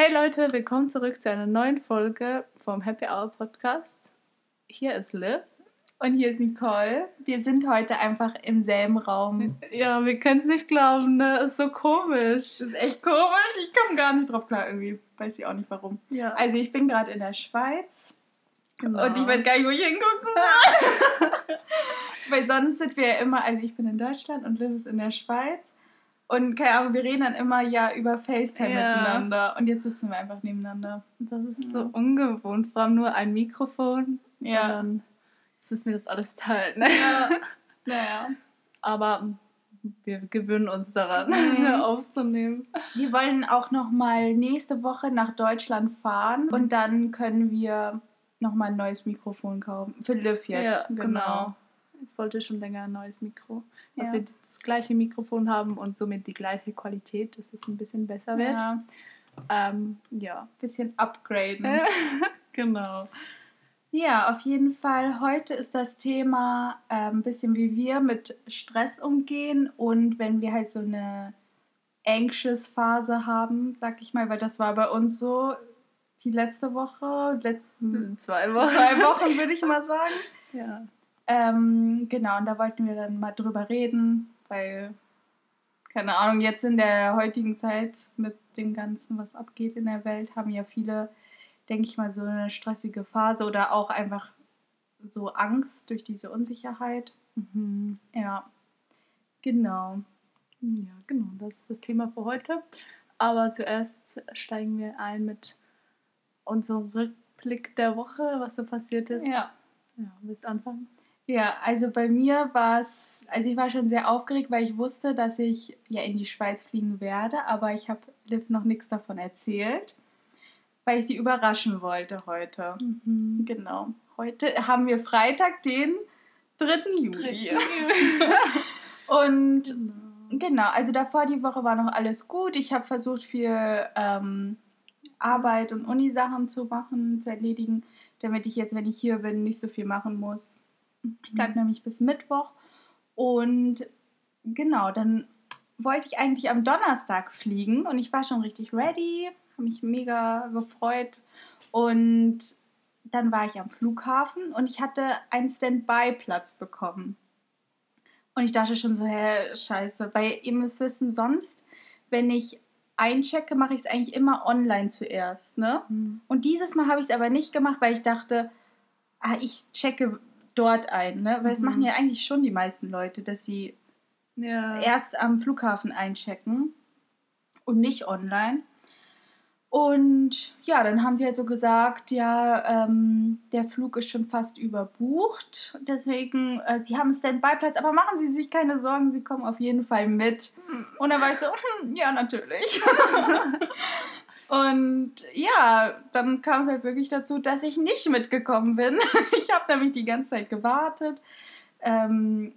Hey Leute, willkommen zurück zu einer neuen Folge vom Happy Hour Podcast. Hier ist Liv. Und hier ist Nicole. Wir sind heute einfach im selben Raum. Ja, wir können es nicht glauben, ne? Ist so komisch. Ist echt komisch. Ich komme gar nicht drauf klar irgendwie. Weiß ich auch nicht warum. Ja. Also ich bin gerade in der Schweiz. Genau. Und ich weiß gar nicht, wo ich hingucken soll. Weil sonst sind wir ja immer, also ich bin in Deutschland und Liv ist in der Schweiz. Und keine Ahnung, wir reden dann immer ja über FaceTime Ja. miteinander. Und jetzt sitzen wir einfach nebeneinander. Das ist so ungewohnt. Vor allem nur ein Mikrofon. Ja. Und dann, jetzt müssen wir das alles teilen. Ne? Ja. Naja. Aber wir gewöhnen uns daran, Mhm. das aufzunehmen. Wir wollen auch noch mal nächste Woche nach Deutschland fahren und dann können wir noch mal ein neues Mikrofon kaufen. Für Liv jetzt. Ja, genau. Ich wollte schon länger ein neues Mikro. Dass Ja. wir das gleiche Mikrofon haben und somit die gleiche Qualität, dass es ein bisschen besser wird. Ja, Ähm, ja. bisschen upgraden. genau. Ja, auf jeden Fall. Heute ist das Thema äh, ein bisschen wie wir mit Stress umgehen und wenn wir halt so eine anxious Phase haben, sag ich mal, weil das war bei uns so die letzte Woche, letzten In zwei Wochen. zwei Wochen würde ich mal sagen. Ja. Ähm, genau, und da wollten wir dann mal drüber reden, weil, keine Ahnung, jetzt in der heutigen Zeit mit dem Ganzen, was abgeht in der Welt, haben ja viele, denke ich mal, so eine stressige Phase oder auch einfach so Angst durch diese Unsicherheit. Mhm. Ja, genau. Ja, genau. Das ist das Thema für heute. Aber zuerst steigen wir ein mit unserem Rückblick der Woche, was so passiert ist. Ja. Ja, willst du anfangen? Ja, also bei mir war es, also ich war schon sehr aufgeregt, weil ich wusste, dass ich ja in die Schweiz fliegen werde, aber ich habe Liv noch nichts davon erzählt, weil ich sie überraschen wollte heute. Mhm. Genau. Heute haben wir Freitag, den 3. Juli. Und genau, also davor die Woche war noch alles gut. Ich habe versucht, viel ähm, Arbeit und Uni-Sachen zu machen, zu erledigen, damit ich jetzt, wenn ich hier bin, nicht so viel machen muss. Ich bleibe nämlich bis Mittwoch. Und genau, dann wollte ich eigentlich am Donnerstag fliegen und ich war schon richtig ready, habe mich mega gefreut. Und dann war ich am Flughafen und ich hatte einen Standby-Platz bekommen. Und ich dachte schon so, hä, scheiße. Weil ihr müsst wissen, sonst, wenn ich einchecke, mache ich es eigentlich immer online zuerst, ne? Mhm. Und dieses Mal habe ich es aber nicht gemacht, weil ich dachte, ah, ich checke dort ein, ne? Weil das Mhm. machen ja eigentlich schon die meisten Leute, dass sie Ja. erst am Flughafen einchecken und nicht online. Und ja, dann haben sie halt so gesagt, ja, ähm, der Flug ist schon fast überbucht. Deswegen, äh, sie haben Standby-Platz, aber machen Sie sich keine Sorgen, Sie kommen auf jeden Fall mit. Und dann war ich so, hm, ja, natürlich. Und ja, dann kam es halt wirklich dazu, dass ich nicht mitgekommen bin. Ich habe nämlich die ganze Zeit gewartet. Ähm,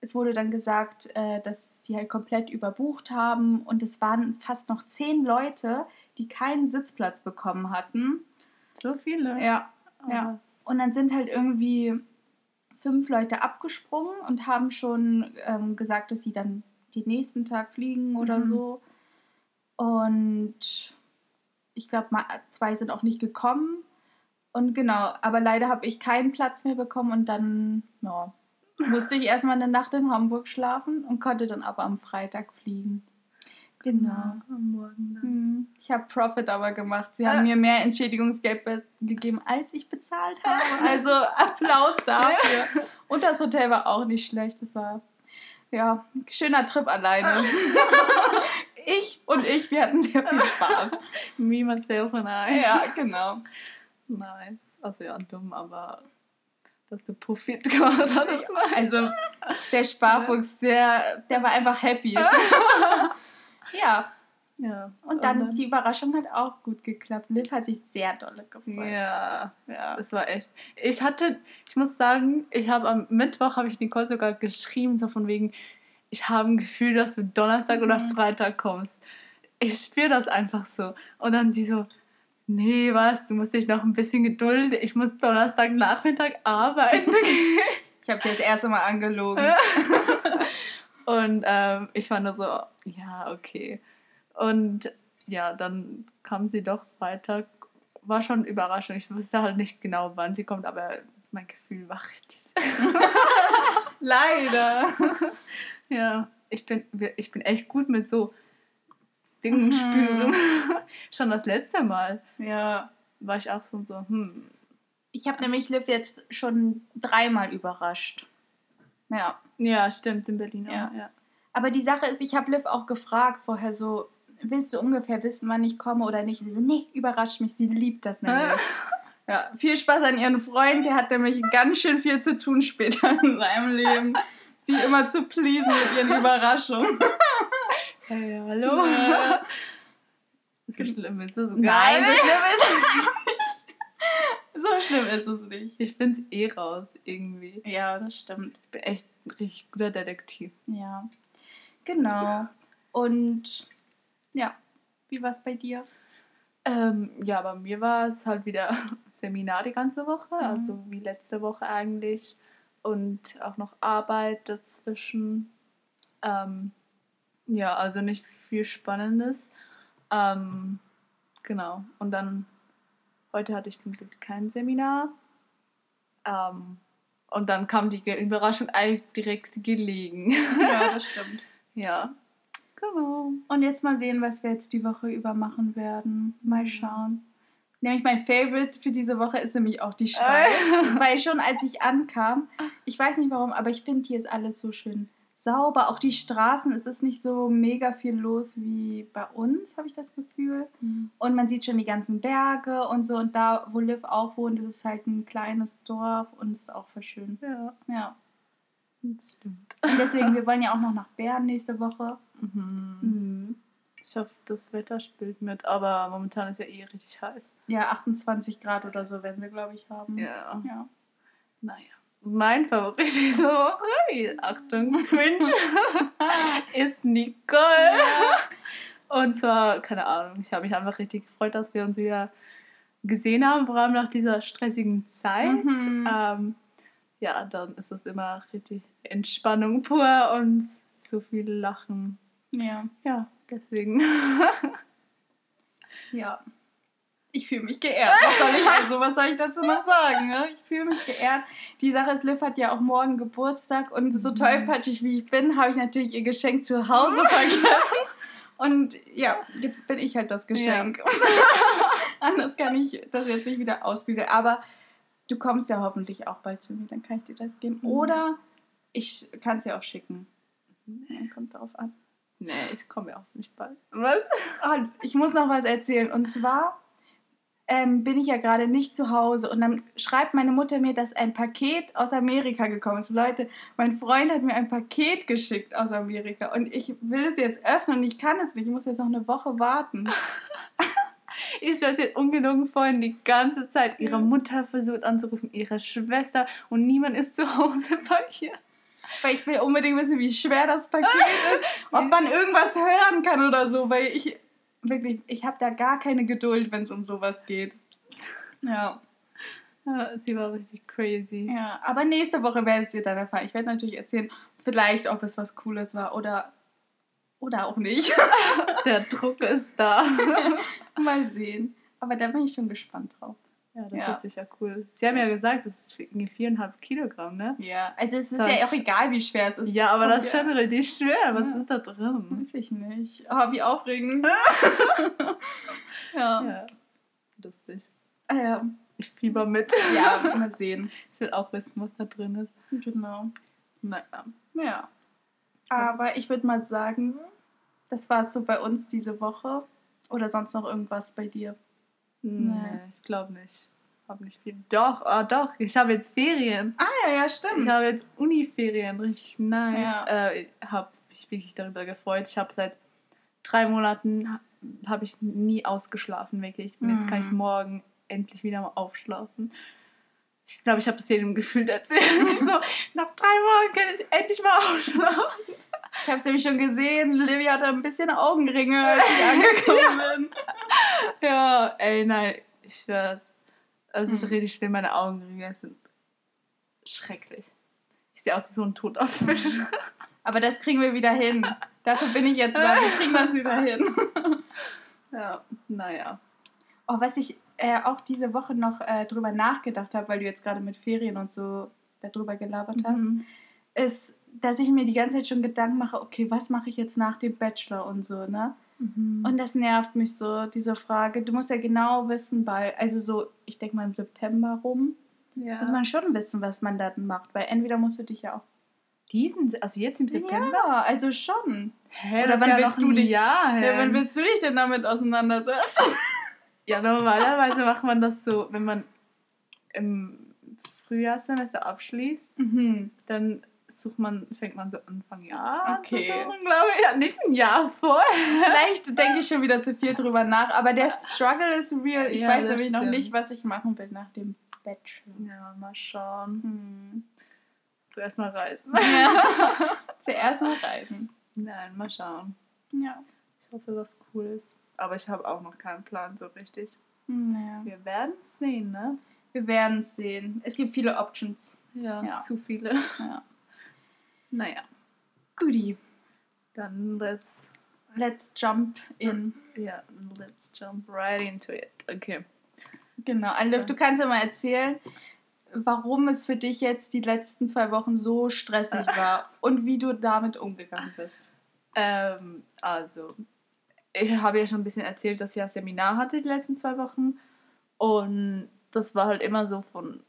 es wurde dann gesagt, äh, dass sie halt komplett überbucht haben und es waren fast noch zehn Leute, die keinen Sitzplatz bekommen hatten. So viele. Ja, Oh, ja. was. Und dann sind halt irgendwie fünf Leute abgesprungen und haben schon ähm, gesagt, dass sie dann den nächsten Tag fliegen oder Mhm. so. Und ich glaube, zwei sind auch nicht gekommen. Und genau, aber leider habe ich keinen Platz mehr bekommen und dann ja, musste ich erstmal eine Nacht in Hamburg schlafen und konnte dann aber am Freitag fliegen. Genau. Ja, am Morgen dann. Hm, Ich habe Profit aber gemacht. Sie Äh. haben mir mehr Entschädigungsgeld be gegeben, als ich bezahlt habe. Also Applaus dafür. Und das Hotel war auch nicht schlecht. Das war ja ein schöner Trip alleine. ich und ich, wir hatten sehr viel Spaß. Me, myself and I. Ja, genau. Nice. Also ja, dumm, aber dass du Profit gemacht hattest. ne? Also der Sparfuchs, der, der war einfach happy. ja, Ja. und dann die Überraschung hat auch gut geklappt. Liv hat sich sehr dolle gefreut. Ja, ja. das war echt. Ich hatte, ich muss sagen, ich habe am Mittwoch habe ich Nicole sogar geschrieben, so von wegen, ich habe ein Gefühl, dass du Donnerstag oder Mhm. Freitag kommst. Ich spüre das einfach so. Und dann sie so, nee, was, du musst dich noch ein bisschen gedulden. Ich muss Donnerstag Nachmittag arbeiten. Ich habe sie das erste Mal angelogen. Und ähm, ich war nur so, ja, okay. Und ja, dann kam sie doch Freitag. War schon Überraschung. Ich wusste halt nicht genau, wann sie kommt, aber mein Gefühl war richtig. Leider. ja, ich bin, ich bin echt gut mit so Dingen Mhm. spüren. schon das letzte Mal Ja. war ich auch so, so hm. Ich habe nämlich Liv jetzt schon dreimal überrascht. Ja. Ja, stimmt, in Berlin Ja. auch, ja. Aber die Sache ist, ich habe Liv auch gefragt vorher so, willst du ungefähr wissen, wann ich komme oder nicht? Und sie so, nee, überrascht mich, sie liebt das nämlich. Ja, viel Spaß an ihren Freund, der hat nämlich ganz schön viel zu tun später in seinem Leben. Sie immer zu pleasen mit ihren Überraschungen. Hey, hallo. Ja. So schlimm ist es Nein, so schlimm ist es nicht. So schlimm ist es nicht. Ich finde es eh raus, irgendwie. Ja, das stimmt. Ich bin echt ein richtig guter Detektiv. Ja, genau. Und ja, wie war es bei dir? Ähm, ja, bei mir war es halt wieder Seminar die ganze Woche, Mhm. also wie letzte Woche eigentlich. Und auch noch Arbeit dazwischen. Ähm, ja, also nicht viel Spannendes. Ähm, genau. Und dann, heute hatte ich zum Glück kein Seminar. Ähm, und dann kam die Überraschung eigentlich direkt gelegen. Ja, das stimmt. ja, genau. Und jetzt mal sehen, was wir jetzt die Woche über machen werden. Mal schauen. Nämlich mein Favorite für diese Woche ist nämlich auch die Schweiz. Weil schon als ich ankam, ich weiß nicht warum, aber ich finde hier ist alles so schön sauber. Auch die Straßen, es ist nicht so mega viel los wie bei uns, habe ich das Gefühl. Und man sieht schon die ganzen Berge und so. Und da, wo Liv auch wohnt, ist es halt ein kleines Dorf und es ist auch voll schön. Ja, Ja. das stimmt. Und deswegen, wir wollen ja auch noch nach Bern nächste Woche. Mhm. Mhm. Ich hoffe, das Wetter spielt mit, aber momentan ist ja eh richtig heiß. Ja, 28 Grad oder so werden wir, glaube ich, haben. Ja. Ja. Naja. Mein Favorit diese Woche, Achtung, cringe, ist Nicole. Und zwar, keine Ahnung, ich habe mich einfach richtig gefreut, dass wir uns wieder gesehen haben, vor allem nach dieser stressigen Zeit. Mhm. Ähm, ja, dann ist es immer richtig Entspannung pur und so viel Lachen. Ja. Ja, deswegen. Ja. Ich fühle mich geehrt. Was soll ich also, was soll ich dazu noch sagen? Ne? Ich fühle mich geehrt. Die Sache ist, Liv hat ja auch morgen Geburtstag und so Mhm. tollpatschig wie ich bin, habe ich natürlich ihr Geschenk zu Hause vergessen. Und ja, jetzt bin ich halt das Geschenk. Anders kann ich das jetzt nicht wieder ausbügeln. Aber du kommst ja hoffentlich auch bald zu mir, dann kann ich dir das geben. Mhm. Oder ich kann es ja auch schicken. Ja, kommt darauf an. Nee, ich komme ja auch nicht bald. Was? Ah, ich muss noch was erzählen. Und zwar ähm, bin ich ja gerade nicht zu Hause und dann schreibt meine Mutter mir, dass ein Paket aus Amerika gekommen ist. Leute, mein Freund hat mir ein Paket geschickt aus Amerika und ich will es jetzt öffnen und ich kann es nicht. Ich muss jetzt noch eine Woche warten. Ich weiß jetzt ungelogen vorhin die ganze Zeit. Ihre. Mutter versucht anzurufen, ihre Schwester und niemand ist zu Hause bei ihr. Weil ich will unbedingt wissen, wie schwer das Paket ist, ob man irgendwas hören kann oder so, weil ich wirklich, ich habe da gar keine Geduld, wenn es um sowas geht. Ja. Ja, sie war richtig crazy. Ja, aber nächste Woche werdet ihr dann erfahren. Ich werde natürlich erzählen, vielleicht, ob es was Cooles war oder, oder auch nicht. Der Druck ist da. Mal sehen. Aber da bin ich schon gespannt drauf. Ja, das Ja. wird sicher cool. Sie haben ja gesagt, das ist irgendwie viereinhalb Kilogramm, ne? Ja, also es ist Das- ja auch egal, wie schwer es ist. Ja, aber das ist Ja. schon richtig schwer. Was Ja. ist da drin? Weiß ich nicht. Oh, wie aufregend. ja. Ja, lustig. Ah, ja. Ich fieber mit. Ja, mal sehen. Ich will auch wissen, was da drin ist. Genau. Naja. Ja. Aber ich würde mal sagen, das war es so bei uns diese Woche. Oder sonst noch irgendwas bei dir? Nee, ich glaube nicht. Hab nicht viel. Doch, ah, doch. Ich habe jetzt Ferien. Ah, ja, ja, Ich stimmt. habe jetzt Uniferien, richtig nice. Ja. Äh, ich habe mich wirklich darüber gefreut. Ich habe seit drei Monaten ha- habe ich nie ausgeschlafen, wirklich. Und jetzt kann ich Mhm. morgen endlich wieder mal aufschlafen. Ich glaube, ich habe das jedem gefühlt erzählt. Ich so, nach drei Monaten kann ich endlich mal aufschlafen. Ich habe es nämlich schon gesehen. Livia hatte ein bisschen Augenringe, als ich angekommen bin. Ja, ey, nein, ich schwör's. Also, es ist Mhm. richtig schlimm, meine Augenringe sind schrecklich. Ich sehe aus wie so ein toter Fisch. Aber das kriegen wir wieder hin. Dafür bin ich jetzt da. Wir kriegen das wieder hin. Ja, naja. Oh, was ich äh, auch diese Woche noch äh, drüber nachgedacht habe, weil du jetzt gerade mit Ferien und so darüber gelabert hast, Mhm. ist, dass ich mir die ganze Zeit schon Gedanken mache, okay, was mache ich jetzt nach dem Bachelor und so, ne? Mhm. Und das nervt mich so, diese Frage. Du musst ja genau wissen, bei, also so, ich denke mal im September rum, ja. muss man schon wissen, was man dann macht, weil entweder musst du dich ja auch. Diesen, also jetzt im September? Ja, also schon. Hä, Oder das wann ist ja willst du dich- Jahr Ja, wann willst du dich denn damit auseinandersetzen? Ja, normalerweise macht man das so, wenn man im Frühjahrssemester abschließt, mhm. dann sucht man, fängt man so Anfang Jahr Okay. an zu suchen, glaube ich. Ja, nicht ein Jahr vorher. Vielleicht denke ich schon wieder zu viel drüber nach, aber der Struggle ist real. Ich Ja, weiß nämlich noch nicht, was ich machen will nach dem Bachelor. Ja, mal schauen. Hm. Zuerst mal reisen. Ja. Zuerst mal reisen. Nein, mal schauen. Ja. Ich hoffe, was cool ist. Aber ich habe auch noch keinen Plan so richtig. Naja. Wir werden es sehen, ne? Wir werden es sehen. Es gibt viele Options. Ja, Ja. zu viele. Ja. Naja, Goodie. dann let's, Let's jump in. ja, let's jump right into it. Okay. Genau. Alif, du kannst ja mal erzählen, warum es für dich jetzt die letzten zwei Wochen so stressig war und wie du damit umgegangen bist. Ähm, also, ich habe ja schon ein bisschen erzählt, dass ich ja Seminar hatte die letzten zwei Wochen. Und das war halt immer so von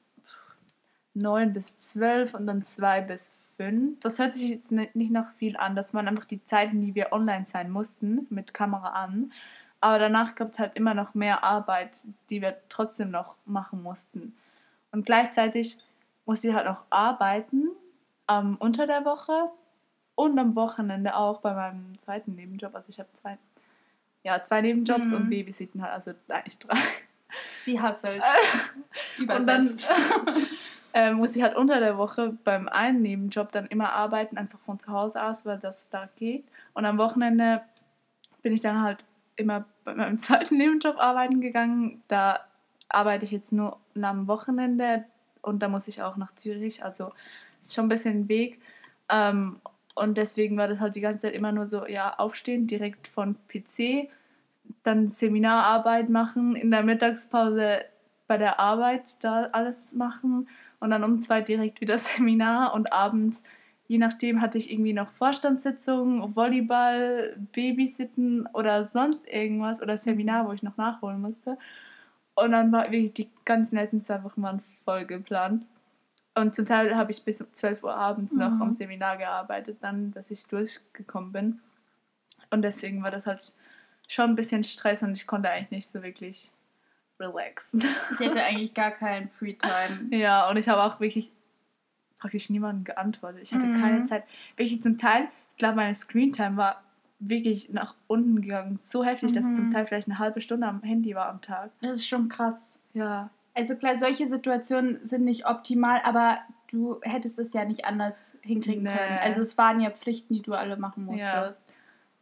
9 bis 12 und dann 2 bis 5. Das hört sich jetzt nicht nach viel an. Das waren einfach die Zeiten, die wir online sein mussten, mit Kamera an. Aber danach gab es halt immer noch mehr Arbeit, die wir trotzdem noch machen mussten. Und gleichzeitig musste ich halt noch arbeiten ähm, unter der Woche und am Wochenende auch bei meinem zweiten Nebenjob. Also ich habe zwei, ja, zwei Nebenjobs Mhm. und Babysitten halt, also eigentlich drei. Sie hasselt. Und dann Übersetzt. äh, muss ich halt unter der Woche beim einen Nebenjob dann immer arbeiten, einfach von zu Hause aus, weil das da geht. Und am Wochenende bin ich dann halt immer bei meinem zweiten Nebenjob arbeiten gegangen. Da arbeite ich jetzt nur am Wochenende und da muss ich auch nach Zürich. Also ist schon ein bisschen ein Weg. Ähm, und deswegen war das halt die ganze Zeit immer nur so, ja, aufstehen, direkt von PC, dann Seminararbeit machen, in der Mittagspause bei der Arbeit da alles machen und dann um zwei direkt wieder Seminar und abends, je nachdem, hatte ich irgendwie noch Vorstandssitzungen, Volleyball, Babysitten oder sonst irgendwas oder Seminar, wo ich noch nachholen musste. Und dann war wirklich die ganzen letzten zwei Wochen waren voll geplant. Und zum Teil habe ich bis um 12 Uhr abends noch Mhm. am Seminar gearbeitet, dann, dass ich durchgekommen bin. Und deswegen war das halt schon ein bisschen Stress und ich konnte eigentlich nicht so wirklich relaxen. Sie hätte eigentlich gar keinen Freetime. Ja, und ich habe auch wirklich praktisch niemandem geantwortet. Ich hatte Mhm. keine Zeit. Wirklich zum Teil, ich glaube, meine Screentime war wirklich nach unten gegangen. So heftig, dass ich zum Mhm. Teil vielleicht eine halbe Stunde am Handy war am Tag. Das ist schon krass. Ja. Also klar, solche Situationen sind nicht optimal, aber du hättest es ja nicht anders hinkriegen Nee. können. Also es waren ja Pflichten, die du alle machen musstest.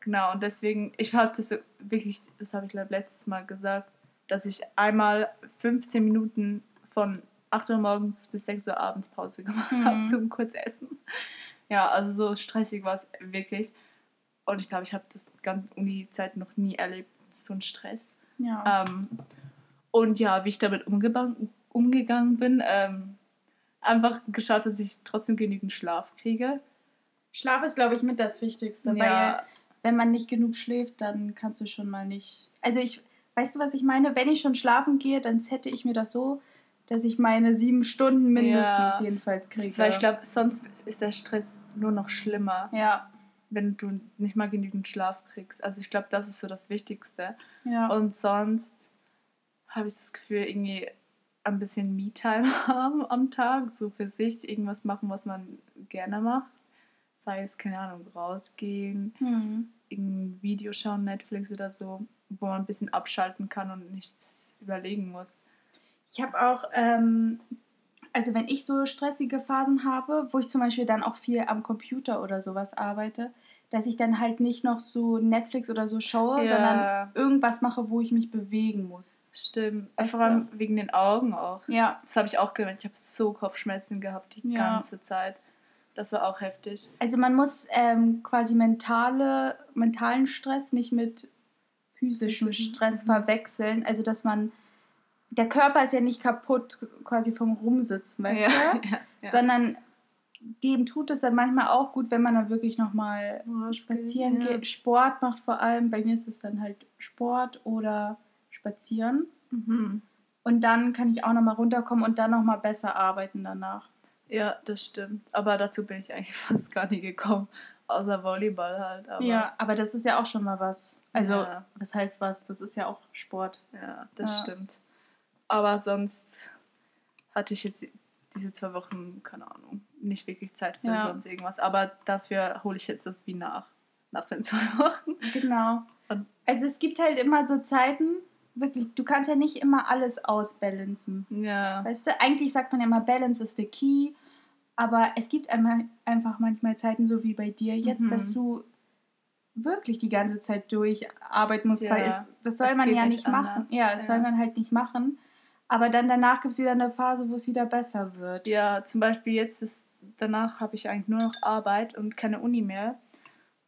Genau, und deswegen, ich habe das so wirklich, das habe ich glaube letztes Mal gesagt, dass ich einmal 15 Minuten von 8 Uhr morgens bis 6 Uhr abends Pause gemacht Mhm. habe zum Kurzessen. Ja, also so stressig war es wirklich. Und ich glaube, ich habe das ganze Uni-Zeit noch nie erlebt, so ein Stress. Ja. Ähm, und ja, wie ich damit umgegangen, bin, ähm, einfach geschaut, dass ich trotzdem genügend Schlaf kriege. Schlaf ist, glaube ich, mit das Wichtigste, weil Ja, wenn man nicht genug schläft, dann kannst du schon mal nicht. Also ich, weißt du, was ich meine? Wenn ich schon schlafen gehe, dann sette ich mir das so, dass ich meine sieben Stunden mindestens Ja. jedenfalls kriege. weil ich glaube, sonst ist der Stress nur noch schlimmer. Ja, wenn du nicht mal genügend Schlaf kriegst. Also ich glaube, das ist so das Wichtigste. ja. Und sonst habe ich das Gefühl, irgendwie ein bisschen Me-Time haben am Tag, so für sich irgendwas machen, was man gerne macht. Sei es, keine Ahnung, rausgehen, Hm. irgendein Video schauen, Netflix oder so, wo man ein bisschen abschalten kann und nichts überlegen muss. Ich habe auch, ähm, also wenn ich so stressige Phasen habe, wo ich zum Beispiel dann auch viel am Computer oder sowas arbeite, dass ich dann halt nicht noch so Netflix oder so schaue, Ja. sondern irgendwas mache, wo ich mich bewegen muss. Stimmt. Vor allem wegen den Augen auch. Ja. Das habe ich auch gemerkt. Ich habe so Kopfschmerzen gehabt die Ja. ganze Zeit. Das war auch heftig. Also man muss ähm, quasi mentale, mentalen Stress nicht mit Physischen, Stress mhm. verwechseln. Also, dass man, der Körper ist ja nicht kaputt quasi vom Rumsitzen, weißt Ja, du? ja, ja. Sondern dem tut es dann manchmal auch gut, wenn man dann wirklich nochmal spazieren ja. geht. Sport macht vor allem, bei mir ist es dann halt Sport oder Spazieren. Mhm. Und dann kann ich auch nochmal runterkommen und dann nochmal besser arbeiten danach. Ja, das stimmt. Aber dazu bin ich eigentlich fast gar nie gekommen. Außer Volleyball halt. Aber, ja, aber das ist ja auch schon mal was. Also, Ja. was heißt was? Das ist ja auch Sport. Ja, das Ja. stimmt. Aber sonst hatte ich jetzt diese zwei Wochen, keine Ahnung, nicht wirklich Zeit für Ja. sonst irgendwas. Aber dafür hole ich jetzt das wie nach. Nach den zwei Wochen. Genau. Und- Also es gibt halt immer so Zeiten, wirklich, du kannst ja nicht immer alles ausbalancen. Ja. Weißt du, eigentlich sagt man ja immer, Balance is the key. Aber es gibt einmal, einfach manchmal Zeiten, so wie bei dir jetzt, Mhm. dass du wirklich die ganze Zeit durcharbeiten musst, Ja. weil es, das soll Es man ja nicht nicht machen. anders. Ja, das soll Ja. man halt nicht machen. Aber dann danach gibt es wieder eine Phase, wo es wieder besser wird. Ja, zum Beispiel jetzt ist, danach habe ich eigentlich nur noch Arbeit und keine Uni mehr.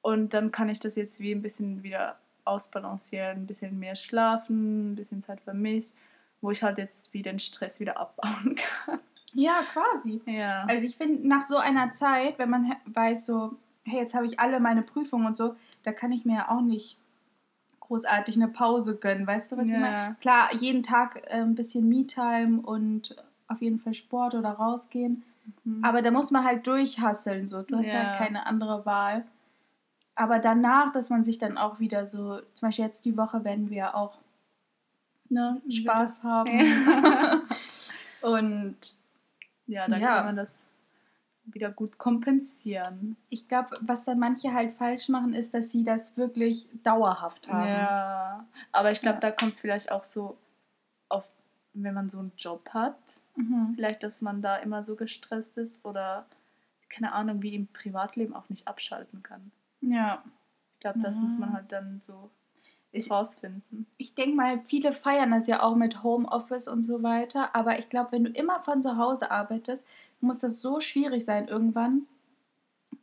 Und dann kann ich das jetzt wie ein bisschen wieder ausbalancieren, ein bisschen mehr schlafen, ein bisschen Zeit für mich, wo ich halt jetzt wie den Stress wieder abbauen kann. Ja, quasi. Ja. Also ich finde, nach so einer Zeit, wenn man weiß, so, hey, jetzt habe ich alle meine Prüfungen und so, da kann ich mir ja auch nicht großartig eine Pause gönnen. Weißt du, was ich Ja. meine? Klar, jeden Tag äh, ein bisschen Me-Time und auf jeden Fall Sport oder rausgehen. Mhm. Aber da muss man halt durchhasseln. So. Du hast Ja. halt keine andere Wahl. Aber danach, dass man sich dann auch wieder so, zum Beispiel jetzt die Woche werden wir auch ne, Spaß haben. Und ja, dann Ja. kann man das wieder gut kompensieren. ich glaube, was dann manche halt falsch machen, ist, dass sie das wirklich dauerhaft haben. Ja. Aber ich glaube, Ja. da kommt es vielleicht auch so auf, wenn man so einen Job hat, Mhm. vielleicht, dass man da immer so gestresst ist oder keine Ahnung, wie im Privatleben auch nicht abschalten kann. Ja. Ich glaube, das Ja. muss man halt dann so Ich- rausfinden. Ich denke mal, viele feiern das ja auch mit Homeoffice und so weiter. Aber ich glaube, wenn du immer von zu Hause arbeitest, muss das so schwierig sein irgendwann,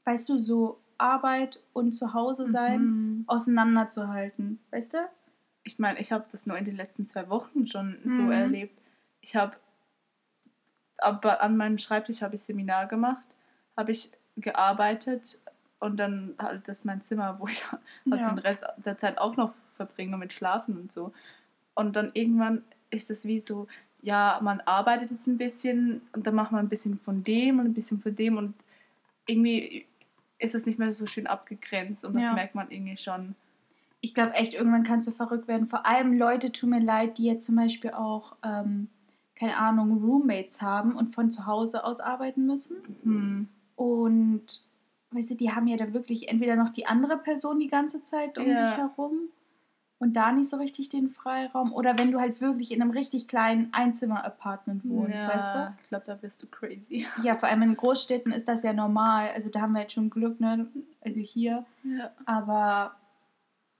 weißt du, so Arbeit und zu Hause sein Mhm. auseinanderzuhalten. Weißt du? Ich meine, ich habe das nur in den letzten zwei Wochen schon so Mhm. erlebt. Ich habe aber an meinem Schreibtisch habe ich Seminar gemacht, habe ich gearbeitet und dann halt das mein Zimmer, wo ich halt Ja. den Rest der Zeit auch noch verbringe mit Schlafen und so. Und dann irgendwann ist es wie so, ja, man arbeitet jetzt ein bisschen und dann macht man ein bisschen von dem und ein bisschen von dem und irgendwie ist es nicht mehr so schön abgegrenzt und das Ja. merkt man irgendwie schon. Ich glaube echt, irgendwann kannst du verrückt werden. Vor allem Leute, tun mir leid, die jetzt zum Beispiel auch, ähm, keine Ahnung, Roommates haben und von zu Hause aus arbeiten müssen. Hm. Und weißt du, die haben ja dann wirklich entweder noch die andere Person die ganze Zeit um Ja. sich herum und da nicht so richtig den Freiraum. Oder wenn du halt wirklich in einem richtig kleinen Einzimmer-Apartment wohnst, ja, weißt du? Ich glaube, da wirst du crazy. Ja, vor allem in Großstädten ist das ja normal. Also da haben wir jetzt schon Glück, ne? Also hier. Ja. Aber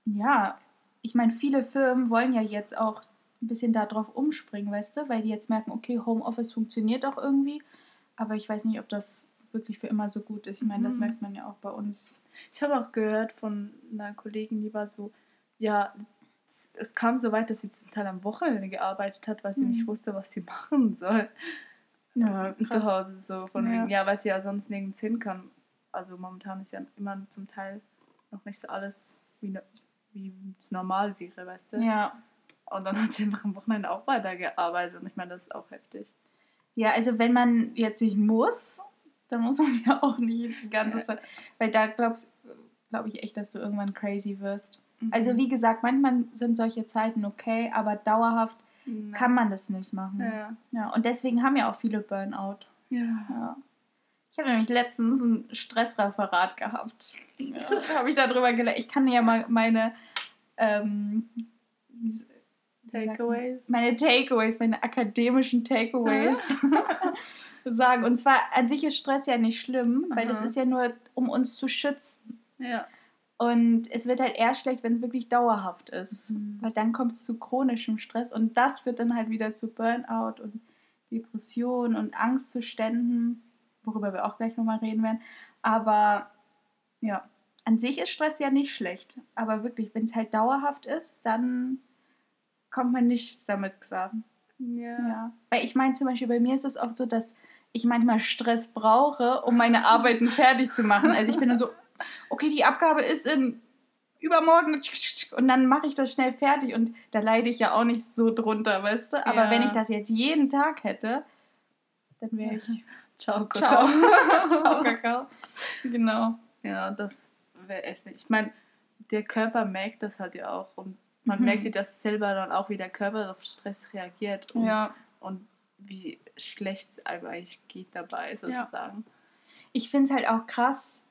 ja, ich meine, viele Firmen wollen ja jetzt auch ein bisschen darauf umspringen, weißt du? Weil die jetzt merken, okay, Homeoffice funktioniert auch irgendwie. Aber ich weiß nicht, ob das wirklich für immer so gut ist. Ich meine, das Mhm. merkt man ja auch bei uns. Ich habe auch gehört von einer Kollegin, die war so, ja, es- kam so weit, dass sie zum Teil am Wochenende gearbeitet hat, weil sie Mhm. nicht wusste, was sie machen soll. Ja, Zu Hause so von Ja. wegen, ja, weil sie ja sonst nirgends hin kann. Also momentan ist ja immer zum Teil noch nicht so alles wie, wie es normal wäre, weißt du? Ja. Und dann hat sie einfach am Wochenende auch weitergearbeitet und ich meine, das ist auch heftig. Ja, also wenn man jetzt nicht muss, dann muss man ja auch nicht die ganze. Zeit. Weil da glaubst glaube ich echt, dass du irgendwann crazy wirst. Also Mhm. wie gesagt, manchmal sind solche Zeiten okay, aber dauerhaft Ja. kann man das nicht machen. Ja. Ja, und deswegen haben ja auch viele Burnout. Ja. Ja. Ich habe nämlich letztens ein Stressreferat gehabt. Ja, da habe ich darüber gelernt. Ich kann ja mal meine ähm, Takeaways. meine Takeaways, meine akademischen Takeaways sagen. Und zwar an sich ist Stress ja nicht schlimm, weil das Aha. ist ja nur, um uns zu schützen. Ja. Und es wird halt eher schlecht, wenn es wirklich dauerhaft ist. Mhm. Weil dann kommt es zu chronischem Stress und das führt dann halt wieder zu Burnout und Depression und Angstzuständen, worüber wir auch gleich nochmal reden werden. Aber ja, an sich ist Stress ja nicht schlecht. Aber wirklich, wenn es halt dauerhaft ist, dann kommt man nicht damit klar. Ja. Ja. Weil ich meine zum Beispiel, bei mir ist es oft so, dass ich manchmal Stress brauche, um meine Arbeiten fertig zu machen. Also ich bin dann so, okay, die Abgabe ist in übermorgen und dann mache ich das schnell fertig und da leide ich ja auch nicht so drunter, weißt du? Aber Ja. wenn ich das jetzt jeden Tag hätte, dann wäre ich Ciao, Ciao. Kakao. Ciao, Kakao. Genau. Ja, das wäre echt nicht. Ich meine, der Körper merkt das halt ja auch und man Mhm. merkt ja das selber dann auch, wie der Körper auf Stress reagiert und, Ja. und wie schlecht es eigentlich geht dabei, sozusagen. Ich finde es halt auch krass,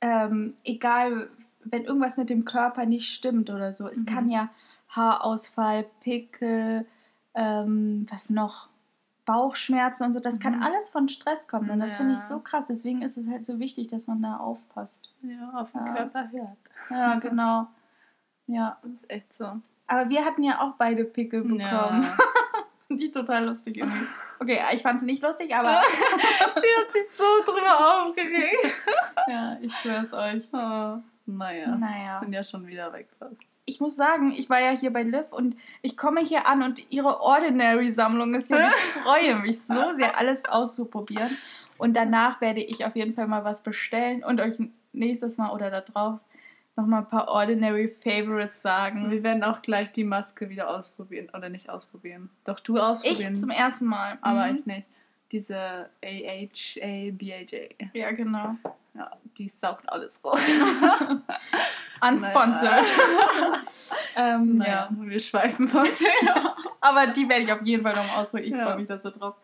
ähm, egal, wenn irgendwas mit dem Körper nicht stimmt oder so. Es Mhm. kann ja Haarausfall, Pickel, ähm, was noch? Bauchschmerzen und so, das kann Mhm. alles von Stress kommen. Und das finde ich Ja. so krass. Deswegen ist es halt so wichtig, dass man da aufpasst. Ja, auf den Ja. Körper hört. Ja, genau. Ja. Das ist echt so. Aber wir hatten ja auch beide Pickel bekommen. Ja. Nicht total lustig irgendwie. Okay, ich fand es nicht lustig, aber Sie hat sich so drüber aufgeregt. ja, ich schwör's euch. Oh. Naja, Naja. sind ja schon wieder weg fast. Ich muss sagen, ich war ja hier bei Liv und ich komme hier an und ihre Ordinary-Sammlung ist ja. Ich freue mich so sehr, alles auszuprobieren. Und danach werde ich auf jeden Fall mal was bestellen und euch nächstes Mal oder da drauf nochmal ein paar Ordinary Favorites sagen. Wir werden auch gleich die Maske wieder ausprobieren. Oder nicht ausprobieren. Doch du ausprobieren. Ich zum ersten Mal. aber Mhm. ich nicht. Diese AHA, BHA. Ja, genau. Ja, die saugt alles raus. Unsponsored. ähm, Naja, ja. wir schweifen von Thema. Aber die werde ich auf jeden Fall noch ausprobieren. Ich Ja. freue mich da so drauf.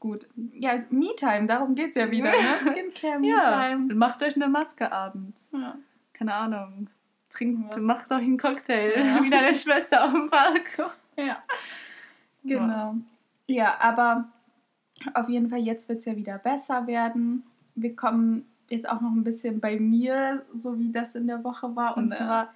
Gut. Ja, Me-Time, darum geht es ja wieder. Ne? Skincare, Ja, Me-Time. macht euch eine Maske abends. Ja. Keine Ahnung. Trinkt, Was? macht euch einen Cocktail. Ja. Wie deine Schwester auf dem Balkon. Ja. Genau. Ja, aber auf jeden Fall, jetzt wird es ja wieder besser werden. Wir kommen jetzt auch noch ein bisschen bei mir, so wie das in der Woche war. Und Ja. zwar,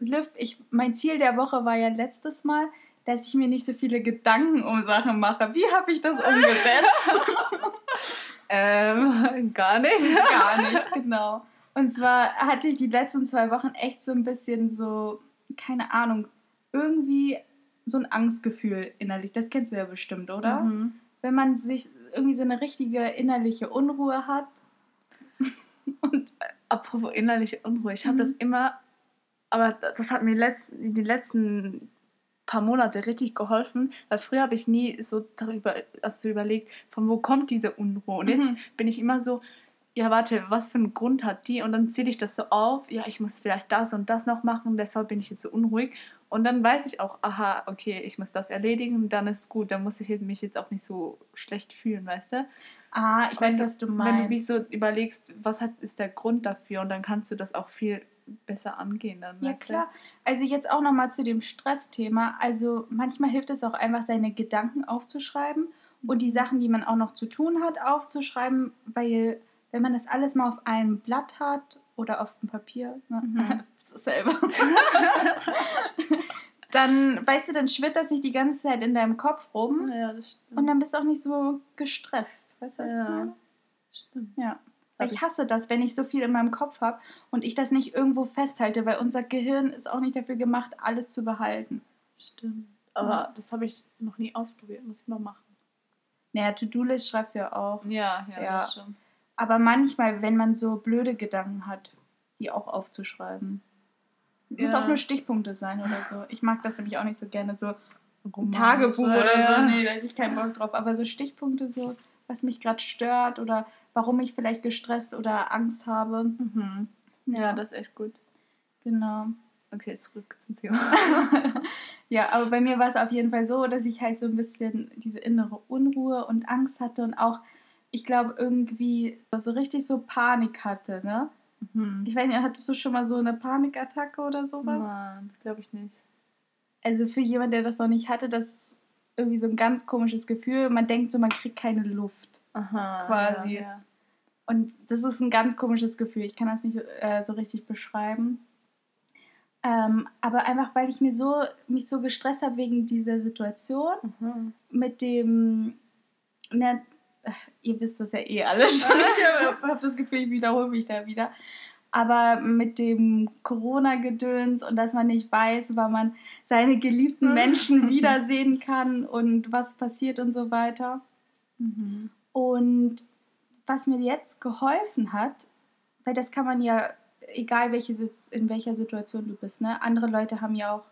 Liv, ich, mein Ziel der Woche war ja letztes Mal, dass ich mir nicht so viele Gedanken um Sachen mache. Wie habe ich das umgesetzt? Ähm, gar nicht. Gar nicht, genau. Und zwar hatte ich die letzten zwei Wochen echt so ein bisschen so, keine Ahnung, irgendwie so ein Angstgefühl innerlich. Das kennst du ja bestimmt, oder? Mhm. Wenn man sich irgendwie so eine richtige innerliche Unruhe hat. Und Apropos innerliche Unruhe, ich habe Mhm. das immer, aber das hat mir letzt, die letzten paar Monate richtig geholfen, weil früher habe ich nie so darüber also so überlegt, von wo kommt diese Unruhe. Und jetzt Mhm. bin ich immer so, ja warte, was für einen Grund hat die? Und dann zähle ich das so auf, ja, ich muss vielleicht das und das noch machen, deshalb bin ich jetzt so unruhig. Und dann weiß ich auch, aha, okay, ich muss das erledigen und dann ist gut, dann muss ich mich jetzt auch nicht so schlecht fühlen, weißt du? ah, ich weiß, Wenn du- was du Wenn meinst. du wie so überlegst, was hat, ist der Grund dafür und dann kannst du das auch viel besser angehen. Dann, Ja, weißt du? klar. Also jetzt auch nochmal zu dem Stressthema. Also manchmal hilft es auch einfach, seine Gedanken aufzuschreiben und die Sachen, die man auch noch zu tun hat, aufzuschreiben, weil wenn man das alles mal auf einem Blatt hat oder auf dem Papier, ne? Mhm. selber, dann, weißt du, dann schwirrt das nicht die ganze Zeit in deinem Kopf rum Ja, das stimmt. und dann bist du auch nicht so gestresst. Weißt du, was ich Ja. meine? stimmt. Ja. Ich hasse das, wenn ich so viel in meinem Kopf habe und ich das nicht irgendwo festhalte, weil unser Gehirn ist auch nicht dafür gemacht, alles zu behalten. Stimmt. Aber das habe ich noch nie ausprobiert, muss ich mal machen. Naja, To-Do-List schreibst du ja auch. Ja, ja, Ja. das stimmt. Aber manchmal, wenn man so blöde Gedanken hat, die auch aufzuschreiben. Muss Ja. auch nur Stichpunkte sein oder so. Ich mag das nämlich auch nicht so gerne, so Roman Tagebuch oder ja. so. Nee, da hätte ich keinen Bock drauf. Aber so Stichpunkte, so, was mich gerade stört oder warum ich vielleicht gestresst oder Angst habe. Mhm. Ja, das ist echt gut. Genau. Okay, zurück zum Thema. Ja, aber bei mir war es auf jeden Fall so, dass ich halt so ein bisschen diese innere Unruhe und Angst hatte und auch, ich glaube, irgendwie so richtig so Panik hatte, ne? Mhm. Ich weiß nicht, hattest du schon mal so eine Panikattacke oder sowas? Nein, glaube ich nicht. Also für jemanden, der das noch nicht hatte, das ist irgendwie so ein ganz komisches Gefühl. Man denkt so, man kriegt keine Luft. Aha. Quasi. Ja, ja. Und das ist ein ganz komisches Gefühl. Ich kann das nicht äh, so richtig beschreiben. Ähm, aber einfach, weil ich mir so, mich so gestresst habe wegen dieser Situation Mhm. mit dem, ne, ihr wisst das ja eh alle schon. Ich habe das Gefühl, ich wiederhole mich da wieder. Aber mit dem Corona-Gedöns und dass man nicht weiß, wann man seine geliebten Menschen wiedersehen kann und was passiert und so weiter. Mhm. Und was mir jetzt geholfen hat, weil das kann man ja, egal welche, in welcher Situation du bist, ne? Andere Leute haben ja auch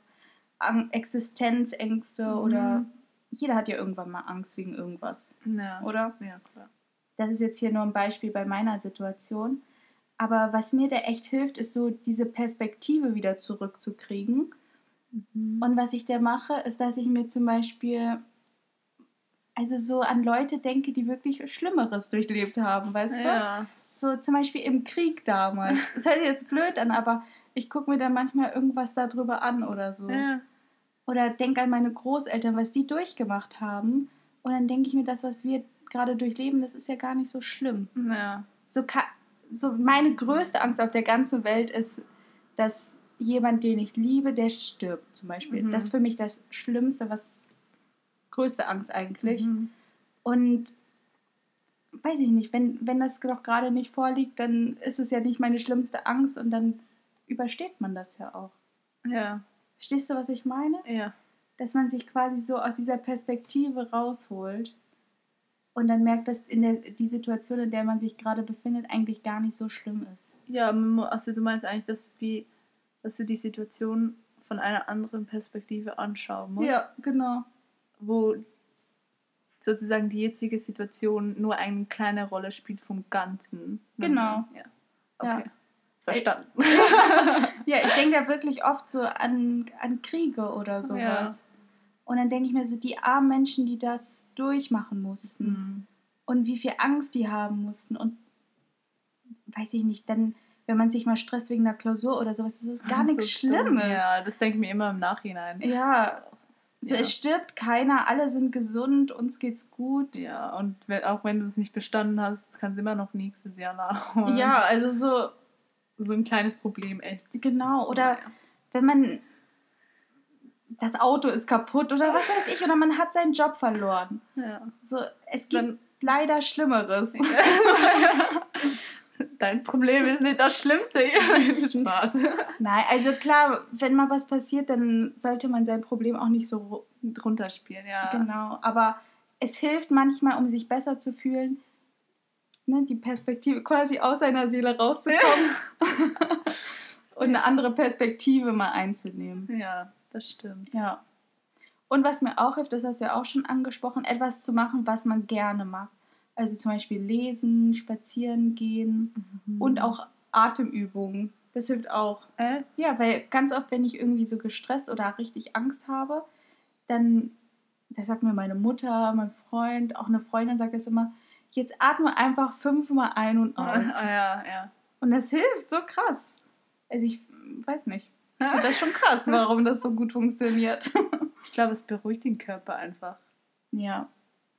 Existenzängste mhm. oder jeder hat ja irgendwann mal Angst wegen irgendwas. Ja. Oder? Ja, klar. Das ist jetzt hier nur ein Beispiel bei meiner Situation. Aber was mir da echt hilft, ist so diese Perspektive wieder zurückzukriegen. Mhm. Und was ich da mache, ist, dass ich mir zum Beispiel also so an Leute denke, die wirklich Schlimmeres durchlebt haben, weißt ja. du? So zum Beispiel im Krieg damals. Das hört jetzt blöd an, aber ich gucke mir da manchmal irgendwas darüber an oder so. Ja. Oder denke an meine Großeltern, was die durchgemacht haben. Und dann denke ich mir, das, was wir gerade durchleben, das ist ja gar nicht so schlimm. Ja. So, so meine größte Angst auf der ganzen Welt ist, dass jemand, den ich liebe, der stirbt, zum Beispiel. Mhm. Das ist für mich das Schlimmste, was größte Angst eigentlich. Mhm. Und weiß ich nicht, wenn, wenn das doch gerade nicht vorliegt, dann ist es ja nicht meine schlimmste Angst und dann übersteht man das ja auch. Ja. Verstehst du, was ich meine? Ja. Dass man sich quasi so aus dieser Perspektive rausholt und dann merkt, dass in der, die Situation, in der man sich gerade befindet, eigentlich gar nicht so schlimm ist. Ja, also du meinst eigentlich, dass, wie, dass du die Situation von einer anderen Perspektive anschauen musst. Ja, genau. Wo sozusagen die jetzige Situation nur eine kleine Rolle spielt vom Ganzen. Genau. Ja. Okay. Ja. Verstanden. ja, ich denke da wirklich oft so an, an Kriege oder sowas. Ja. Und dann denke ich mir so, die armen Menschen, die das durchmachen mussten mhm. und wie viel Angst die haben mussten und weiß ich nicht, dann, wenn man sich mal stresst wegen einer Klausur oder sowas, das ist gar nichts so Schlimmes. Ja, das denke ich mir immer im Nachhinein. Ja. So, ja. Es stirbt keiner, alle sind gesund, uns geht's gut. Ja, und auch wenn du es nicht bestanden hast, kannst du immer noch nächstes Jahr nachholen. Ja, also so, so ein kleines Problem echt. Genau, oder ja. wenn man das Auto ist kaputt oder was weiß ich, oder man hat seinen Job verloren. Ja. So, es gibt Dann, leider Schlimmeres. Dein Problem ist nicht das Schlimmste. Spaß. Nein, also klar, wenn mal was passiert, dann sollte man sein Problem auch nicht so runterspielen, ja. Genau, aber es hilft manchmal, um sich besser zu fühlen, ne, die Perspektive quasi aus seiner Seele rauszukommen und eine andere Perspektive mal einzunehmen. Ja, das stimmt. Ja. Und was mir auch hilft, das hast du ja auch schon angesprochen, etwas zu machen, was man gerne macht. Also zum Beispiel lesen, spazieren gehen mhm. und auch Atemübungen. Das hilft auch. Äh? Ja, weil ganz oft, wenn ich irgendwie so gestresst oder richtig Angst habe, dann, das sagt mir meine Mutter, mein Freund, auch eine Freundin sagt das immer, jetzt atme einfach fünfmal ein und aus. Ah, ja, ja. Und das hilft so krass. Also ich weiß nicht. Ich finde das schon krass, warum das so gut funktioniert. Ich glaube, es beruhigt den Körper einfach. Ja.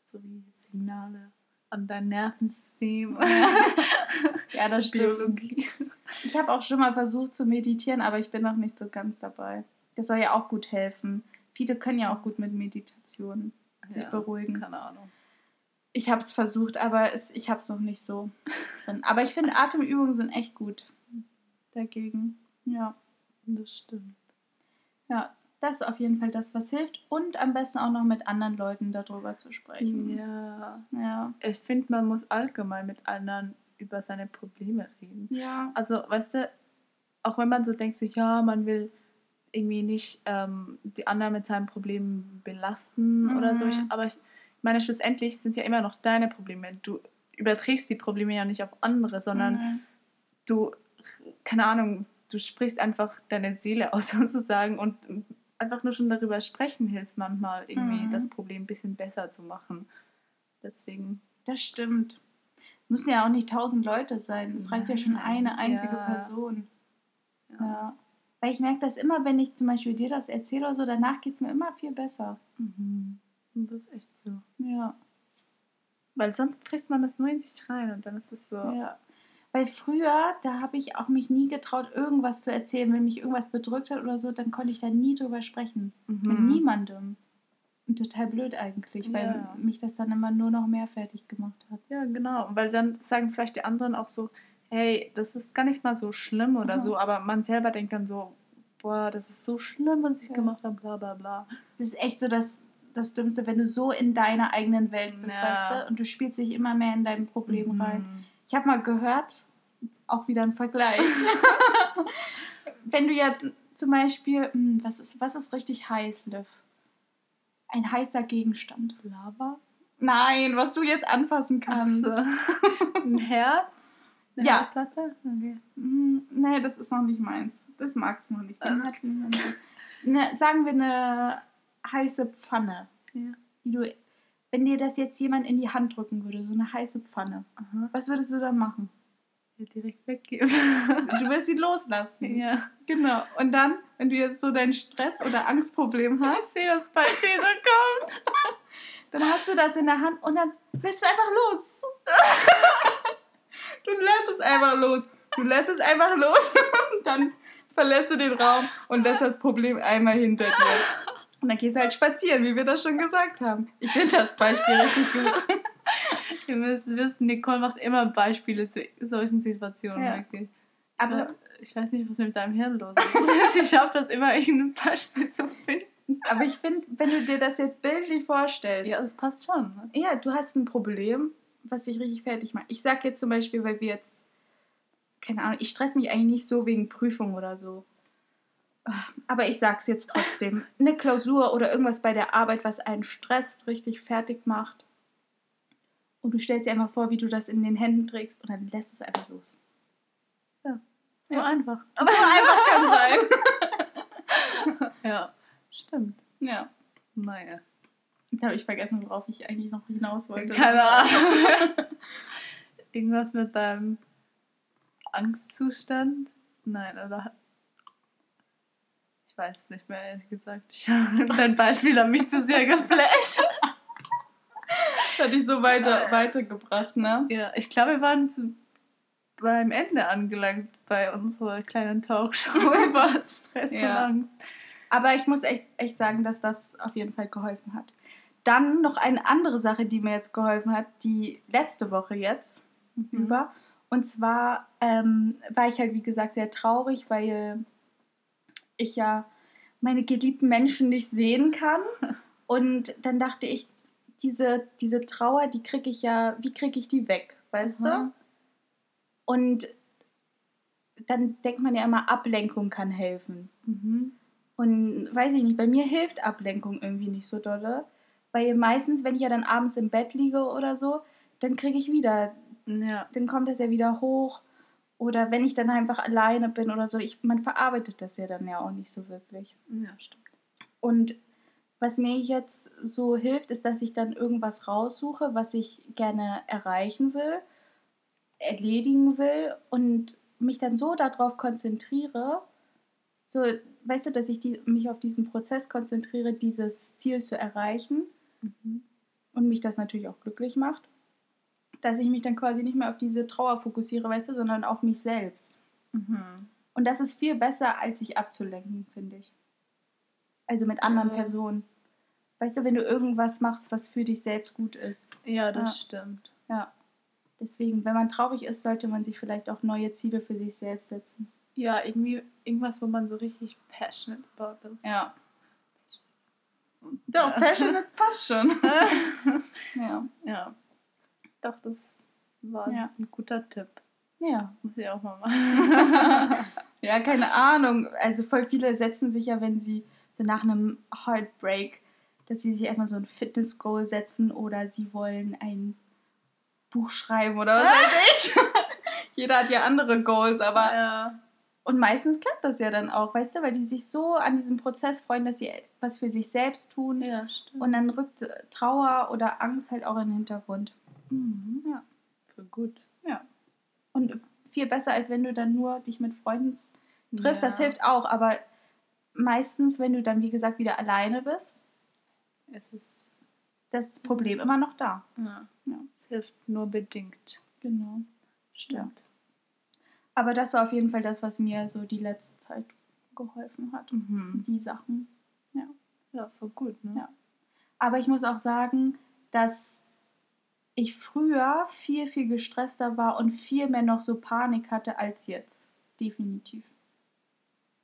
So wie Signale an dein Nervensystem. ja, das stimmt. Biologie. Ich habe auch schon mal versucht zu meditieren, aber ich bin noch nicht so ganz dabei. Das soll ja auch gut helfen. Viele können ja auch gut mit Meditation sich ja, beruhigen. Keine Ahnung ich habe es versucht, aber es, ich habe es noch nicht so drin. Aber ich finde, Atemübungen sind echt gut dagegen. Ja. Das stimmt. Ja, das ist auf jeden Fall das, was hilft. Und am besten auch noch mit anderen Leuten darüber zu sprechen. Ja. Ja. Ich finde, man muss allgemein mit anderen über seine Probleme reden. Ja. Also, weißt du, auch wenn man so denkt, so, ja, man will irgendwie nicht ähm, die anderen mit seinen Problemen belasten mhm. oder so. Ich, aber ich meine, schlussendlich sind es ja immer noch deine Probleme. Du überträgst die Probleme ja nicht auf andere, sondern mhm. du, keine Ahnung, du sprichst einfach deine Seele aus sozusagen und einfach nur schon darüber sprechen hilft manchmal irgendwie, mhm. das Problem ein bisschen besser zu machen. Deswegen. Das stimmt. Müssen ja auch nicht tausend Leute sein. Es reicht ja schon eine einzige ja. Person. Ja. ja. Weil ich merke das immer, wenn ich zum Beispiel dir das erzähle oder so, danach geht es mir immer viel besser. Mhm. Und das ist echt so. Ja. Weil sonst frisst man das nur in sich rein und dann ist es so. Ja. Weil früher, da habe ich auch mich nie getraut, irgendwas zu erzählen. Wenn mich irgendwas bedrückt hat oder so, dann konnte ich da nie drüber sprechen. Mhm. Mit niemandem. total blöd eigentlich, weil Ja. mich das dann immer nur noch mehr fertig gemacht hat. Ja, genau. Weil dann sagen vielleicht die anderen auch so, hey, das ist gar nicht mal so schlimm oder Aha. so, aber man selber denkt dann so, boah, das ist so schlimm, was ich Ja. gemacht habe, bla bla bla. Das ist echt so das, das Dümmste, wenn du so in deiner eigenen Welt bist, Ja. weißt du? Und du spielst dich immer mehr in dein Problem Mhm. rein. Ich habe mal gehört, auch wieder ein Vergleich. wenn du ja zum Beispiel, hm, was ist, was ist richtig heiß, Liv? Ein heißer Gegenstand. Lava? Nein, was du jetzt anfassen kannst. Achso. Ein Herd? Eine Ja. Herdplatte? Okay. Hm, nee, das ist noch nicht meins. Das mag ich noch nicht. Den Ah. hat niemand. Ne, sagen wir eine heiße Pfanne, Ja. die du, wenn dir das jetzt jemand in die Hand drücken würde, so eine heiße Pfanne, Aha. was würdest du dann machen? Direkt weggeben. Du wirst sie loslassen. ja. Genau. Und dann, wenn du jetzt so dein Stress- oder Angstproblem Ich hast, sehe das Beispiel so kommt. dann hast du das in der Hand und dann lässt du einfach los. du lässt es einfach los. Du lässt es einfach los und dann verlässt du den Raum und lässt das Problem einmal hinter dir. Und dann gehst du halt spazieren, wie wir das schon gesagt haben. Ich finde das Beispiel richtig gut. Ihr müsst wissen, Nicole macht immer Beispiele zu solchen Situationen. Ja. Wirklich. Aber Aber ich weiß nicht, was mit deinem Hirn los ist. ich schaffe das immer, irgendein Beispiel zu finden. Aber ich finde, wenn du dir das jetzt bildlich vorstellst, Ja, das passt schon. ne? ja, du hast ein Problem, was dich richtig fertig macht. Ich sag jetzt zum Beispiel, weil wir jetzt, keine Ahnung, ich stress mich eigentlich nicht so wegen Prüfung oder so. Aber ich sag's jetzt trotzdem. Eine Klausur oder irgendwas bei der Arbeit, was einen stresst, richtig fertig macht. Und du stellst dir einfach vor, wie du das in den Händen trägst und dann lässt es einfach los. So Ja. einfach. Aber so einfach kann sein. Ja, stimmt. Ja. Naja. Jetzt habe ich vergessen, worauf ich eigentlich noch hinaus wollte. Keine Ahnung. Irgendwas mit deinem Angstzustand? Nein, oder? Ich weiß es nicht mehr, ehrlich gesagt. Ich Dein Beispiel hat mich zu sehr geflasht. Das hat dich so weiter, weitergebracht, ne? Ja, ich glaube, wir waren zu, beim Ende angelangt bei unserer kleinen Talkshow über Stress Ja. und Angst. Aber ich muss echt, echt sagen, dass das auf jeden Fall geholfen hat. Dann noch eine andere Sache, die mir jetzt geholfen hat, die letzte Woche jetzt Mhm. über. Und zwar ähm, war ich halt, wie gesagt, sehr traurig, weil ich ja meine geliebten Menschen nicht sehen kann. Und dann dachte ich, diese, diese Trauer, die kriege ich ja, wie kriege ich die weg, weißt du? Aha. Und dann denkt man ja immer, Ablenkung kann helfen. Mhm. Und weiß ich nicht, bei mir hilft Ablenkung irgendwie nicht so dolle. Weil meistens, wenn ich ja dann abends im Bett liege oder so, dann kriege ich wieder, Ja. dann kommt das ja wieder hoch. Oder wenn ich dann einfach alleine bin oder so, ich, man verarbeitet das ja dann ja auch nicht so wirklich. ja, stimmt. Und was mir jetzt so hilft, ist, dass ich dann irgendwas raussuche, was ich gerne erreichen will, erledigen will und mich dann so darauf konzentriere, so, weißt du, dass ich die, mich auf diesen Prozess konzentriere, dieses Ziel zu erreichen Mhm. und mich das natürlich auch glücklich macht, dass ich mich dann quasi nicht mehr auf diese Trauer fokussiere, weißt du, sondern auf mich selbst. Mhm. Und das ist viel besser, als sich abzulenken, finde ich. Also mit anderen Ja. Personen. Weißt du, wenn du irgendwas machst, was für dich selbst gut ist. Ja, das Ja. stimmt. Ja. Deswegen, wenn man traurig ist, sollte man sich vielleicht auch neue Ziele für sich selbst setzen. Ja, irgendwie irgendwas, wo man so richtig passionate about ist. Ja. Doch, passionate passt schon. ja. ja. Doch, das war Ja. ein guter Tipp. Ja. Muss ich auch mal machen. Ja, keine Ahnung. Also voll viele setzen sich ja, wenn sie so nach einem Heartbreak, dass sie sich erstmal so ein Fitness-Goal setzen oder sie wollen ein Buch schreiben oder was weiß ich. Jeder hat ja andere Goals, aber ja. und meistens klappt das ja dann auch, weißt du, weil die sich so an diesem Prozess freuen, dass sie was für sich selbst tun ja, stimmt. und dann rückt Trauer oder Angst halt auch in den Hintergrund. Mhm. Ja. Voll gut. Ja. Und viel besser, als wenn du dann nur dich mit Freunden triffst. Ja. Das hilft auch, aber meistens, wenn du dann, wie gesagt, wieder alleine bist, Es ist. das Problem immer noch da. Ja. Ja. Es hilft nur bedingt. Genau. Stimmt. Aber das war auf jeden Fall das, was mir so die letzte Zeit geholfen hat. Mhm. Die Sachen. Ja, voll gut, ne? Ja. Aber ich muss auch sagen, dass ich früher viel, viel gestresster war und viel mehr noch so Panik hatte als jetzt. Definitiv.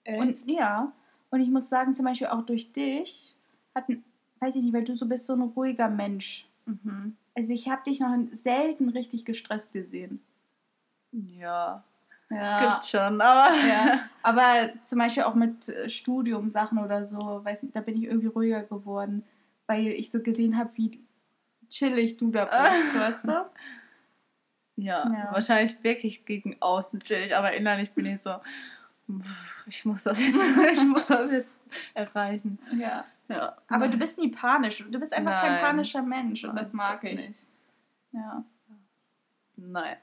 Echt? Und ja, und ich muss sagen, zum Beispiel auch durch dich hatten, weiß ich nicht, weil du so bist so ein ruhiger Mensch. Mhm. Also ich habe dich noch selten richtig gestresst gesehen. Ja. Ja. Gibt's schon, aber. Ja, aber zum Beispiel auch mit äh, Studium-Sachen oder so, weiß nicht, da bin ich irgendwie ruhiger geworden, weil ich so gesehen habe, wie chillig du da bist, weißt du? Ja, Ja. wahrscheinlich wirklich gegen außen chillig, aber innerlich bin ich so, ich muss das jetzt, ich muss das jetzt erreichen. Ja. Ja. Aber du bist nie panisch. Du bist einfach kein Nein. panischer Mensch und das mag Das ich. nicht. Ja, Naja.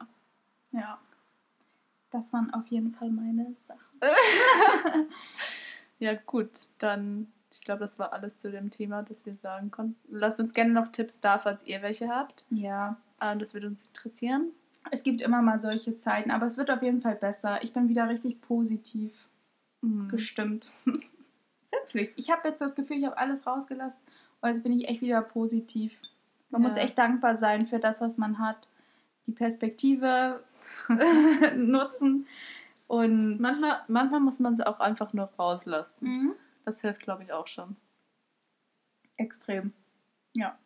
ja. Das waren auf jeden Fall meine Sachen. Ja, gut, dann, ich glaube, das war alles zu dem Thema, das wir sagen konnten. Lasst uns gerne noch Tipps da, falls ihr welche habt. Ja. Ähm, das würde uns interessieren. Es gibt immer mal solche Zeiten, aber es wird auf jeden Fall besser. Ich bin wieder richtig positiv Mhm. gestimmt. Wirklich. Ich habe jetzt das Gefühl, ich habe alles rausgelassen und jetzt bin ich echt wieder positiv. Man Ja. muss echt dankbar sein für das, was man hat. Die Perspektive nutzen und Manchmal, manchmal muss man es auch einfach nur rauslassen. Mhm. Das hilft, glaube ich, auch schon. extrem. Ja.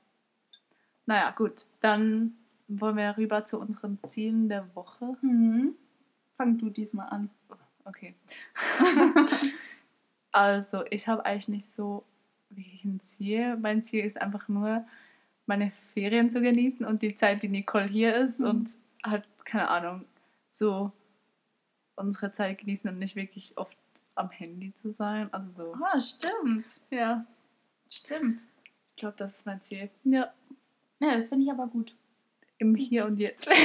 Naja, gut. Dann wollen wir rüber zu unseren Zielen der Woche. Mhm. Fang du diesmal an. Okay. also, ich habe eigentlich nicht so wirklich ein Ziel. Mein Ziel ist einfach nur, meine Ferien zu genießen und die Zeit, die Nicole hier ist Mhm. und halt, keine Ahnung, so unsere Zeit genießen und nicht wirklich oft am Handy zu sein. Also so. Ah, stimmt. Ja, Stimmt. ich glaube, das ist mein Ziel. Ja, Ja, das finde ich aber gut. im Hier und Jetzt.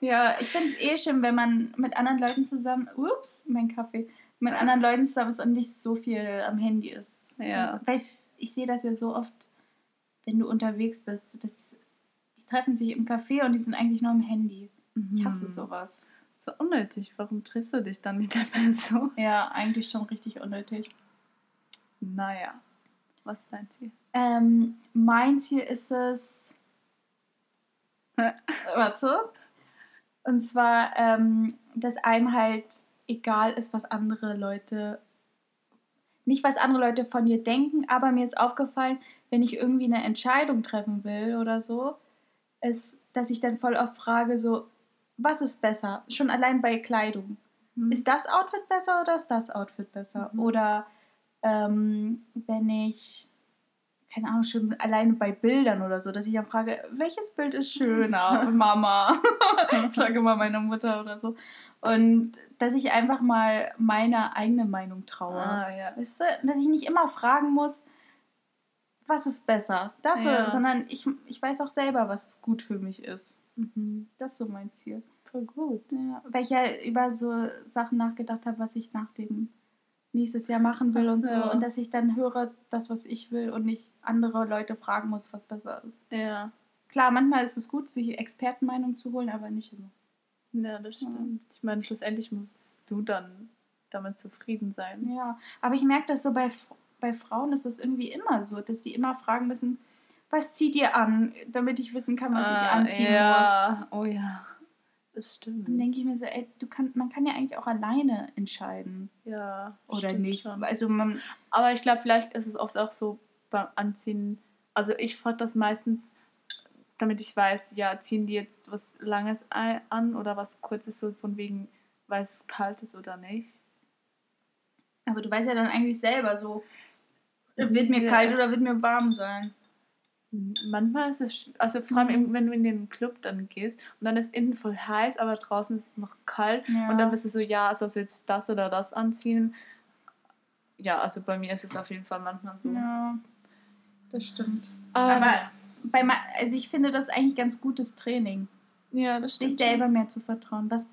Ja, ich finde es eh schön, wenn man mit anderen Leuten zusammen, ups, mein Kaffee, mit anderen Leuten zusammen ist und nicht so viel am Handy ist. Ja. Also, weil ich sehe das ja so oft, wenn du unterwegs bist, das, die treffen sich im Café und die sind eigentlich nur am Handy. Ich hasse Mhm. sowas. So unnötig. Warum triffst du dich dann mit der Person? Ja, eigentlich schon richtig unnötig. Naja, was ist dein Ziel? Ähm, mein Ziel ist es. Warte. Und zwar, ähm, dass einem halt egal ist, was andere Leute. Nicht, was andere Leute von dir denken, aber mir ist aufgefallen, wenn ich irgendwie eine Entscheidung treffen will oder so, ist, dass ich dann voll oft frage, so, was ist besser? Schon allein bei Kleidung. Ist das Outfit besser oder ist das Outfit besser? Mhm. Oder ähm, wenn ich, keine Ahnung, schon alleine bei Bildern oder so, dass ich dann frage, welches Bild ist schöner, Mama? ich frage mal meine Mutter oder so. Und dass ich einfach mal meine eigene Meinung traue. Ah, ja. Weißt du, dass ich nicht immer fragen muss, was ist besser? Das Ja. oder, sondern ich, ich weiß auch selber, was gut für mich ist. Mhm. Das ist so mein Ziel. Voll gut. Ja, weil ich ja über so Sachen nachgedacht habe, was ich nach dem nächstes Jahr machen will Ach und so. so. Und dass ich dann höre, das, was ich will und nicht andere Leute fragen muss, was besser ist. Ja. Klar, manchmal ist es gut, sich Expertenmeinung zu holen, aber nicht immer. Ja, das stimmt. Ich meine, schlussendlich musst du dann damit zufrieden sein. Ja, aber ich merke das so bei, bei Frauen ist es irgendwie immer so, dass die immer fragen müssen, was zieht ihr an, damit ich wissen kann, was ich Ah, anziehen muss. ja. Oh ja, das stimmt. Dann denke ich mir so, ey, du kann, man kann ja eigentlich auch alleine entscheiden. Ja, Oder stimmt nicht. Schon. Also man, Aber ich glaube, vielleicht ist es oft auch so beim Anziehen. Also ich frage das meistens, damit ich weiß, ja, ziehen die jetzt was Langes an oder was Kurzes, so von wegen, weil es kalt ist oder nicht. aber du weißt ja dann eigentlich selber so, wird mir Ja. kalt oder wird mir warm sein. Manchmal ist es, also vor allem, Mhm. wenn du in den Club dann gehst und dann ist innen voll heiß, aber draußen ist es noch kalt Ja. und dann bist du so, ja, sollst du jetzt das oder das anziehen? Ja, also bei mir ist es auf jeden Fall manchmal so. Ja, das stimmt. Aber, Aber bei, also ich finde das eigentlich ganz gutes Training, ja, das sich stimmt. selber mehr zu vertrauen. Das,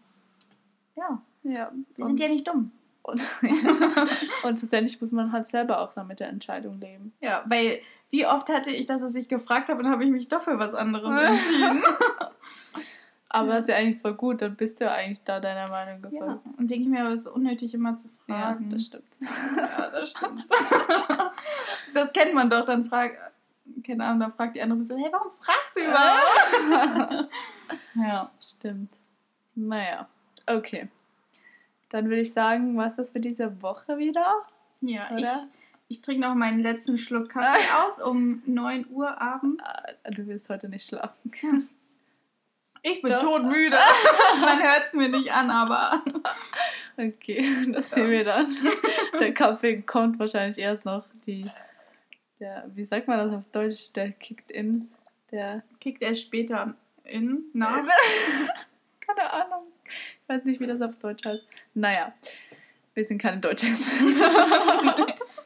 ja. Ja, wir sind ja nicht dumm. und, und schlussendlich muss man halt selber auch dann mit der Entscheidung leben. Ja, weil wie oft hatte ich das, dass ich gefragt habe und habe ich mich doch für was anderes entschieden. Aber Ja. ist ja eigentlich voll gut, dann bist du ja eigentlich da deiner Meinung ja. gefolgt. Und denke ich mir, aber es ist unnötig immer zu Ja, fragen. das stimmt. Ja, das stimmt. das kennt man doch, dann fragt, keine Ahnung, da fragt die andere Person, hey, warum fragst du überhaupt? ja. Stimmt. Naja, okay. Dann würde ich sagen, was das für diese Woche wieder? Ja, Oder? ich, ich trinke noch meinen letzten Schluck Kaffee aus um 9 Uhr abends. Ah, du willst heute nicht schlafen. Ich bin Doch. todmüde. Man hört es mir nicht an, aber. Okay, das sehen wir dann. Der Kaffee kommt wahrscheinlich erst noch. Die, der, wie sagt man das auf Deutsch? Der kickt in. Der kickt erst später in, nach. keine Ahnung. Ich weiß nicht, wie das auf Deutsch heißt. Naja, wir sind keine Deutschexperten.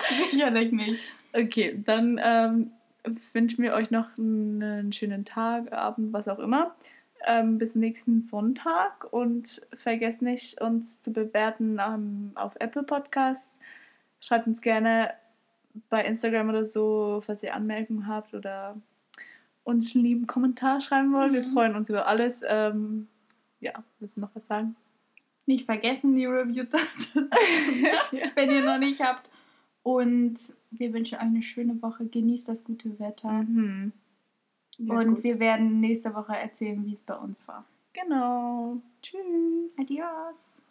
Sicherlich nicht. Okay, dann ähm, wünschen wir euch noch einen schönen Tag, Abend, was auch immer. Ähm, bis nächsten Sonntag und vergesst nicht, uns zu bewerten ähm, auf Apple Podcast. Schreibt uns gerne bei Instagram oder so, falls ihr Anmerkungen habt oder uns einen lieben Kommentar schreiben wollt. Mhm. Wir freuen uns über alles. Ähm, ja, willst du noch was sagen? Nicht vergessen, die Review-Taste, wenn ihr noch nicht habt. Und wir wünschen euch eine schöne Woche. Genießt das gute Wetter. Mhm. Ja, und gut. wir werden nächste Woche erzählen, wie es bei uns war. Genau. Tschüss. Adios.